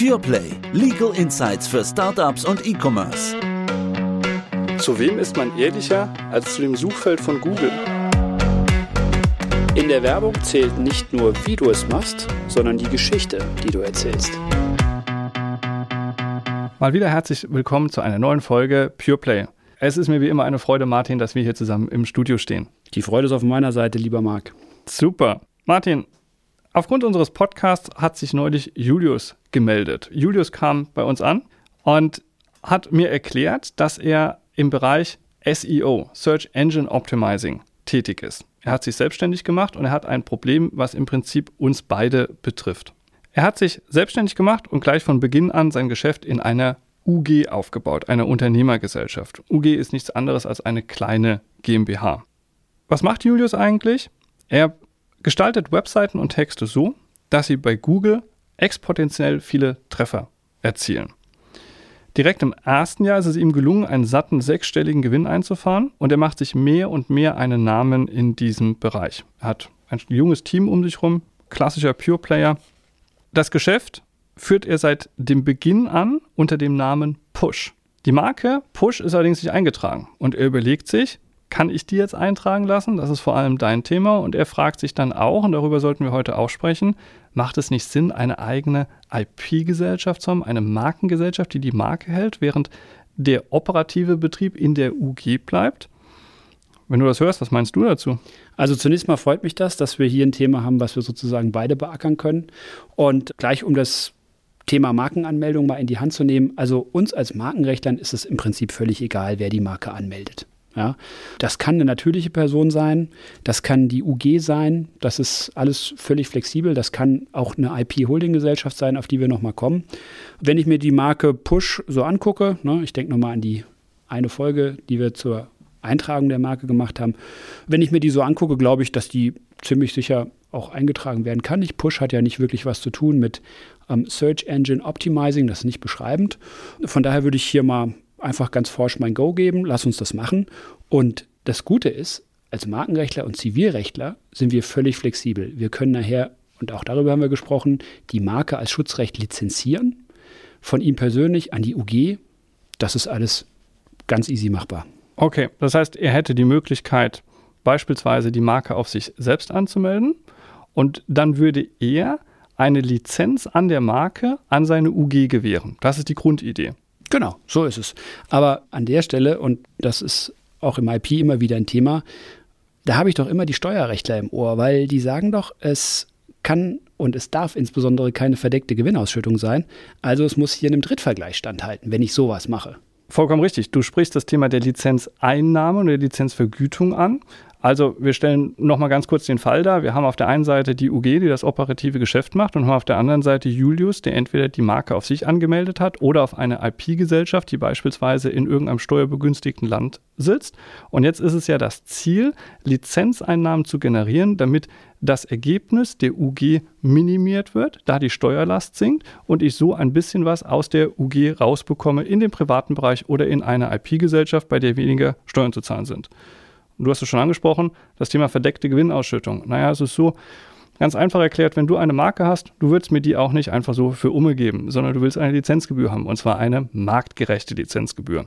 PurePlay. Legal Insights für Startups und E-Commerce. Zu wem ist man ehrlicher als zu dem Suchfeld von Google? In der Werbung zählt nicht nur, wie du es machst, sondern die Geschichte, die du erzählst. Mal wieder herzlich willkommen zu einer neuen Folge PurePlay. Es ist mir wie immer eine Freude, Martin, dass wir hier zusammen im Studio stehen. Die Freude ist auf meiner Seite, lieber Marc. Super. Martin, aufgrund unseres Podcasts hat sich neulich Julius gemeldet. Julius kam bei uns an und hat mir erklärt, dass er im Bereich SEO, Search Engine Optimizing, tätig ist. Er hat sich selbstständig gemacht und er hat ein Problem, was im Prinzip uns beide betrifft. Er hat sich selbstständig gemacht und gleich von Beginn an sein Geschäft in einer UG aufgebaut, einer Unternehmergesellschaft. UG ist nichts anderes als eine kleine GmbH. Was macht Julius eigentlich? Er gestaltet Webseiten und Texte so, dass sie bei Google exponentiell viele Treffer erzielen. Direkt im ersten Jahr ist es ihm gelungen, einen satten sechsstelligen Gewinn einzufahren und er macht sich mehr und mehr einen Namen in diesem Bereich. Er hat ein junges Team um sich herum, klassischer Pure Player, das Geschäft führt er seit dem Beginn an unter dem Namen Push. Die Marke Push ist allerdings nicht eingetragen und er überlegt sich, kann ich die jetzt eintragen lassen? Das ist vor allem dein Thema und er fragt sich dann auch, und darüber sollten wir heute auch sprechen, macht es nicht Sinn, eine eigene IP-Gesellschaft zu haben, eine Markengesellschaft, die die Marke hält, während der operative Betrieb in der UG bleibt? Wenn du das hörst, was meinst du dazu? Also zunächst mal freut mich das, dass wir hier ein Thema haben, was wir sozusagen beide beackern können. Und gleich um das Thema Markenanmeldung mal in die Hand zu nehmen. Also uns als Markenrechtlern ist es im Prinzip völlig egal, wer die Marke anmeldet. Ja, das kann eine natürliche Person sein, das kann die UG sein, das ist alles völlig flexibel, das kann auch eine IP-Holding-Gesellschaft sein, auf die wir nochmal kommen. Wenn ich mir die Marke Push so angucke, ne, ich denke nochmal an die eine Folge, die wir zur Eintragung der Marke gemacht haben. Wenn ich mir die so angucke, glaube ich, dass die ziemlich sicher auch eingetragen werden kann. Ich Push hat ja nicht wirklich was zu tun mit ähm, Search Engine Optimizing, das ist nicht beschreibend. Von daher würde ich hier mal einfach ganz forsch mein Go geben, lass uns das machen. Und das Gute ist, als Markenrechtler und Zivilrechtler sind wir völlig flexibel. Wir können nachher, und auch darüber haben wir gesprochen, die Marke als Schutzrecht lizenzieren, von ihm persönlich an die UG. Das ist alles ganz easy machbar. Okay, das heißt, er hätte die Möglichkeit, beispielsweise die Marke auf sich selbst anzumelden und dann würde er eine Lizenz an der Marke an seine UG gewähren. Das ist die Grundidee. Genau, so ist es. Aber an der Stelle, und das ist auch im IP immer wieder ein Thema, da habe ich doch immer die Steuerrechtler im Ohr, weil die sagen doch, es kann und es darf insbesondere keine verdeckte Gewinnausschüttung sein. Also es muss hier einem Drittvergleich standhalten, wenn ich sowas mache. Vollkommen richtig. Du sprichst das Thema der Lizenzeinnahme und der Lizenzvergütung an. Also wir stellen nochmal ganz kurz den Fall dar. Wir haben auf der einen Seite die UG, die das operative Geschäft macht und haben auf der anderen Seite Julius, der entweder die Marke auf sich angemeldet hat oder auf eine IP-Gesellschaft, die beispielsweise in irgendeinem steuerbegünstigten Land sitzt. Und jetzt ist es ja das Ziel, Lizenzeinnahmen zu generieren, damit das Ergebnis der UG minimiert wird, da die Steuerlast sinkt und ich so ein bisschen was aus der UG rausbekomme in den privaten Bereich oder in eine IP-Gesellschaft, bei der weniger Steuern zu zahlen sind. Du hast es schon angesprochen, das Thema verdeckte Gewinnausschüttung. Naja, es ist so, ganz einfach erklärt, wenn du eine Marke hast, du willst mir die auch nicht einfach so für Umme geben, sondern du willst eine Lizenzgebühr haben, und zwar eine marktgerechte Lizenzgebühr.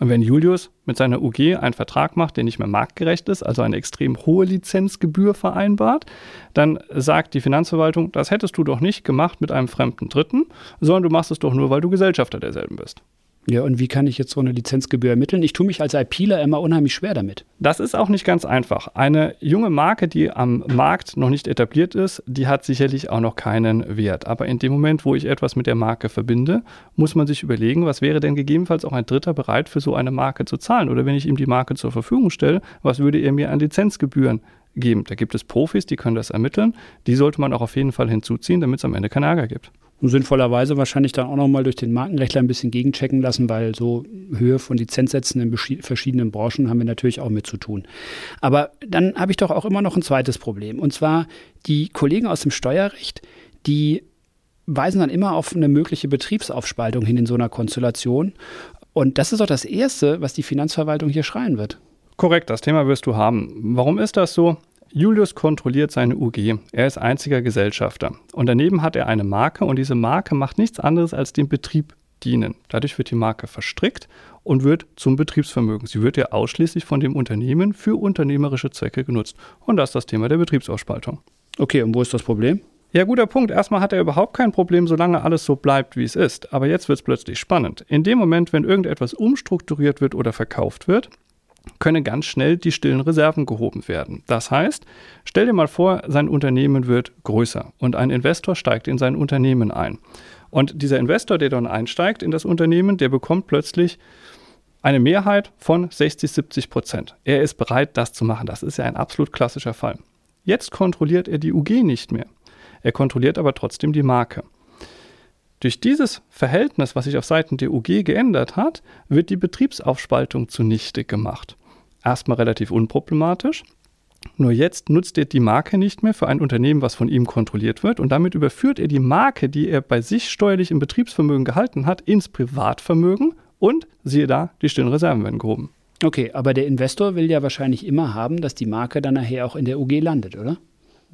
Und wenn Julius mit seiner UG einen Vertrag macht, der nicht mehr marktgerecht ist, also eine extrem hohe Lizenzgebühr vereinbart, dann sagt die Finanzverwaltung, das hättest du doch nicht gemacht mit einem fremden Dritten, sondern du machst es doch nur, weil du Gesellschafter derselben bist. Ja, und wie kann ich jetzt so eine Lizenzgebühr ermitteln? Ich tue mich als IPler immer unheimlich schwer damit. Das ist auch nicht ganz einfach. Eine junge Marke, die am Markt noch nicht etabliert ist, die hat sicherlich auch noch keinen Wert. Aber in dem Moment, wo ich etwas mit der Marke verbinde, muss man sich überlegen, was wäre denn gegebenenfalls auch ein Dritter bereit für so eine Marke zu zahlen? Oder wenn ich ihm die Marke zur Verfügung stelle, was würde er mir an Lizenzgebühren geben? Da gibt es Profis, die können das ermitteln. Die sollte man auch auf jeden Fall hinzuziehen, damit es am Ende keinen Ärger gibt und sinnvollerweise wahrscheinlich dann auch nochmal durch den Markenrechtler ein bisschen gegenchecken lassen, weil so Höhe von Lizenzsätzen in verschiedenen Branchen haben wir natürlich auch mit zu tun. Aber dann habe ich doch auch immer noch ein zweites Problem. Und zwar die Kollegen aus dem Steuerrecht, die weisen dann immer auf eine mögliche Betriebsaufspaltung hin in so einer Konstellation. Und das ist doch das Erste, was die Finanzverwaltung hier schreien wird. Korrekt, das Thema wirst du haben. Warum ist das so? Julius kontrolliert seine UG. Er ist einziger Gesellschafter. Und daneben hat er eine Marke und diese Marke macht nichts anderes als dem Betrieb dienen. Dadurch wird die Marke verstrickt und wird zum Betriebsvermögen. Sie wird ja ausschließlich von dem Unternehmen für unternehmerische Zwecke genutzt. Und das ist das Thema der Betriebsausspaltung. Okay, und wo ist das Problem? Ja, guter Punkt. Erstmal hat er überhaupt kein Problem, solange alles so bleibt, wie es ist. Aber jetzt wird es plötzlich spannend. In dem Moment, wenn irgendetwas umstrukturiert wird oder verkauft wird, können ganz schnell die stillen Reserven gehoben werden. Das heißt, stell dir mal vor, sein Unternehmen wird größer und ein Investor steigt in sein Unternehmen ein. Und dieser Investor, der dann einsteigt in das Unternehmen, der bekommt plötzlich eine Mehrheit von 60, 70 Prozent. Er ist bereit, das zu machen. Das ist ja ein absolut klassischer Fall. Jetzt kontrolliert er die UG nicht mehr. Er kontrolliert aber trotzdem die Marke. Durch dieses Verhältnis, was sich auf Seiten der UG geändert hat, wird die Betriebsaufspaltung zunichte gemacht. Erstmal relativ unproblematisch. Nur jetzt nutzt er die Marke nicht mehr für ein Unternehmen, was von ihm kontrolliert wird, und damit überführt er die Marke, die er bei sich steuerlich im Betriebsvermögen gehalten hat, ins Privatvermögen und siehe da, die stillen Reserven werden gehoben. Okay, aber der Investor will ja wahrscheinlich immer haben, dass die Marke dann nachher auch in der UG landet, oder?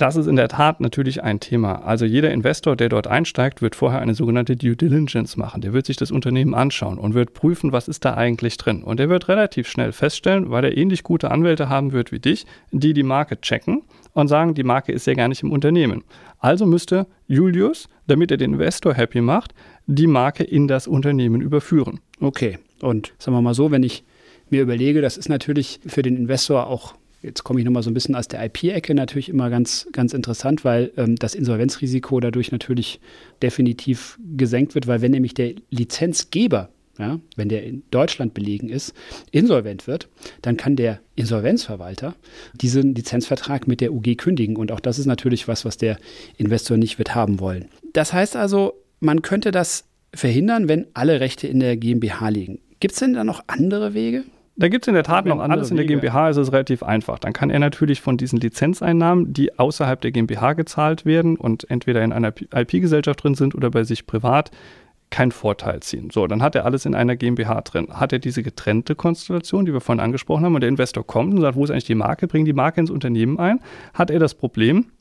Das ist in der Tat natürlich ein Thema. Also jeder Investor, der dort einsteigt, wird vorher eine sogenannte Due Diligence machen. Der wird sich das Unternehmen anschauen und wird prüfen, was ist da eigentlich drin. Und er wird relativ schnell feststellen, weil er ähnlich gute Anwälte haben wird wie dich, die die Marke checken und sagen, die Marke ist ja gar nicht im Unternehmen. Also müsste Julius, damit er den Investor happy macht, die Marke in das Unternehmen überführen. Okay. Und sagen wir mal so, wenn ich mir überlege, das ist natürlich für den Investor auch jetzt komme ich nochmal so ein bisschen aus der IP-Ecke natürlich immer ganz, ganz interessant, weil ähm, das Insolvenzrisiko dadurch natürlich definitiv gesenkt wird, weil wenn nämlich der Lizenzgeber, ja, wenn der in Deutschland belegen ist, insolvent wird, dann kann der Insolvenzverwalter diesen Lizenzvertrag mit der UG kündigen. Und auch das ist natürlich was, was der Investor nicht wird haben wollen. Das heißt also, man könnte das verhindern, wenn alle Rechte in der GmbH liegen. Gibt es denn da noch andere Wege? Da gibt es in der Tat noch alles in der GmbH, ist es relativ einfach. Dann kann er natürlich von diesen Lizenzeinnahmen, die außerhalb der GmbH gezahlt werden und entweder in einer IP-Gesellschaft drin sind oder bei sich privat, keinen Vorteil ziehen. So, dann hat er alles in einer GmbH drin. Hat er diese getrennte Konstellation, die wir vorhin angesprochen haben, und der Investor kommt und sagt, wo ist eigentlich die Marke, bringt die Marke ins Unternehmen ein, hat er das Problem,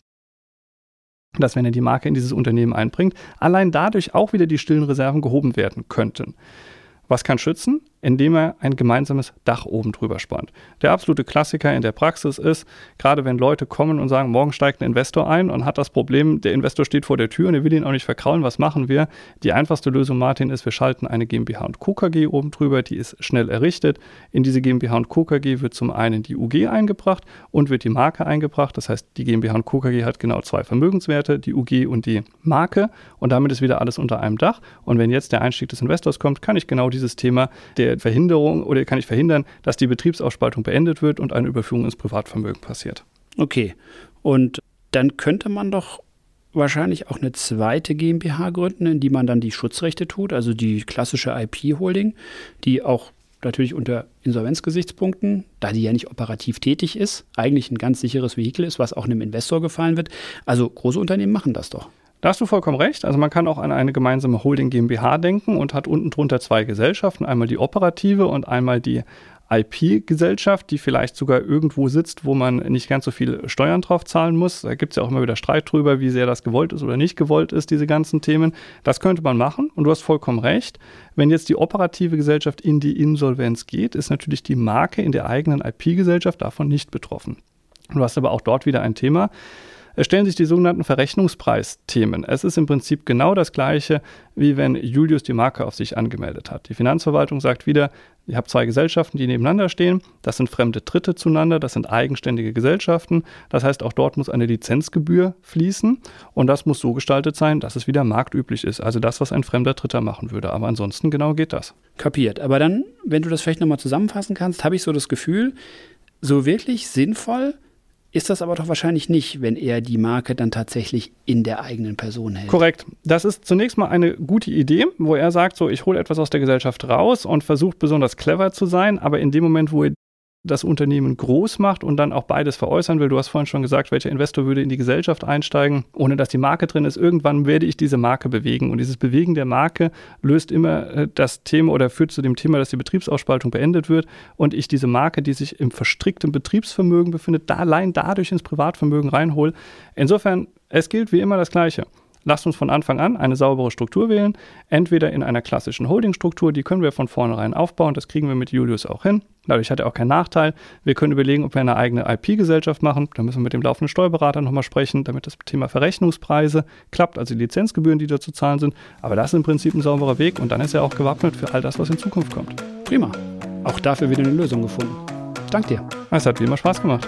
dass wenn er die Marke in dieses Unternehmen einbringt, allein dadurch auch wieder die stillen Reserven gehoben werden könnten. Was kann schützen? Indem er ein gemeinsames Dach oben drüber spannt. Der absolute Klassiker in der Praxis ist, gerade wenn Leute kommen und sagen, morgen steigt ein Investor ein und hat das Problem, der Investor steht vor der Tür und er will ihn auch nicht verkraulen, was machen wir? Die einfachste Lösung, Martin, ist, wir schalten eine GmbH und Co. KG oben drüber, die ist schnell errichtet. In diese GmbH und Co. KG wird zum einen die UG eingebracht und wird die Marke eingebracht. Das heißt, die GmbH und Co. KG hat genau zwei Vermögenswerte, die UG und die Marke und damit ist wieder alles unter einem Dach. Und wenn jetzt der Einstieg des Investors kommt, kann ich genau dieses Thema der der Verhinderung oder kann ich verhindern, dass die Betriebsausspaltung beendet wird und eine Überführung ins Privatvermögen passiert. Okay. Und dann könnte man doch wahrscheinlich auch eine zweite GmbH gründen, in die man dann die Schutzrechte tut, also die klassische IP-Holding, die auch natürlich unter Insolvenzgesichtspunkten, da die ja nicht operativ tätig ist, eigentlich ein ganz sicheres Vehikel ist, was auch einem Investor gefallen wird. Also große Unternehmen machen das doch. Da hast du vollkommen recht. Also man kann auch an eine gemeinsame Holding GmbH denken und hat unten drunter zwei Gesellschaften, einmal die operative und einmal die IP-Gesellschaft, die vielleicht sogar irgendwo sitzt, wo man nicht ganz so viel Steuern drauf zahlen muss. Da gibt es ja auch immer wieder Streit drüber, wie sehr das gewollt ist oder nicht gewollt ist, diese ganzen Themen. Das könnte man machen und du hast vollkommen recht. Wenn jetzt die operative Gesellschaft in die Insolvenz geht, ist natürlich die Marke in der eigenen IP-Gesellschaft davon nicht betroffen. Du hast aber auch dort wieder ein Thema. Es stellen sich die sogenannten Verrechnungspreisthemen. Es ist im Prinzip genau das gleiche, wie wenn Julius die Marke auf sich angemeldet hat. Die Finanzverwaltung sagt wieder, ihr habt zwei Gesellschaften, die nebeneinander stehen. Das sind fremde Dritte zueinander, das sind eigenständige Gesellschaften. Das heißt, auch dort muss eine Lizenzgebühr fließen und das muss so gestaltet sein, dass es wieder marktüblich ist. Also das, was ein fremder Dritter machen würde. Aber ansonsten genau geht das. Kapiert. Aber dann, wenn du das vielleicht nochmal zusammenfassen kannst, habe ich so das Gefühl, so wirklich sinnvoll ist das aber doch wahrscheinlich nicht, wenn er die Marke dann tatsächlich in der eigenen Person hält. Korrekt. Das ist zunächst mal eine gute Idee, wo er sagt, so, ich hole etwas aus der Gesellschaft raus und versucht besonders clever zu sein, aber in dem Moment, wo er das Unternehmen groß macht und dann auch beides veräußern will. Du hast vorhin schon gesagt, welcher Investor würde in die Gesellschaft einsteigen, ohne dass die Marke drin ist. Irgendwann werde ich diese Marke bewegen. Und dieses Bewegen der Marke löst immer äh, das Thema oder führt zu dem Thema, dass die Betriebsausspaltung beendet wird und ich diese Marke, die sich im verstrickten Betriebsvermögen befindet, da allein dadurch ins Privatvermögen reinhole. Insofern, es gilt wie immer das Gleiche. Lasst uns von Anfang an eine saubere Struktur wählen, entweder in einer klassischen Holdingstruktur, die können wir von vornherein aufbauen, das kriegen wir mit Julius auch hin. Dadurch hat er auch keinen Nachteil. Wir können überlegen, ob wir eine eigene IP-Gesellschaft machen. Da müssen wir mit dem laufenden Steuerberater nochmal sprechen, damit das Thema Verrechnungspreise klappt, also die Lizenzgebühren, die da zu zahlen sind. Aber das ist im Prinzip ein sauberer Weg und dann ist er auch gewappnet für all das, was in Zukunft kommt. Prima. Auch dafür wieder eine Lösung gefunden. Dank dir. Es hat wie immer Spaß gemacht.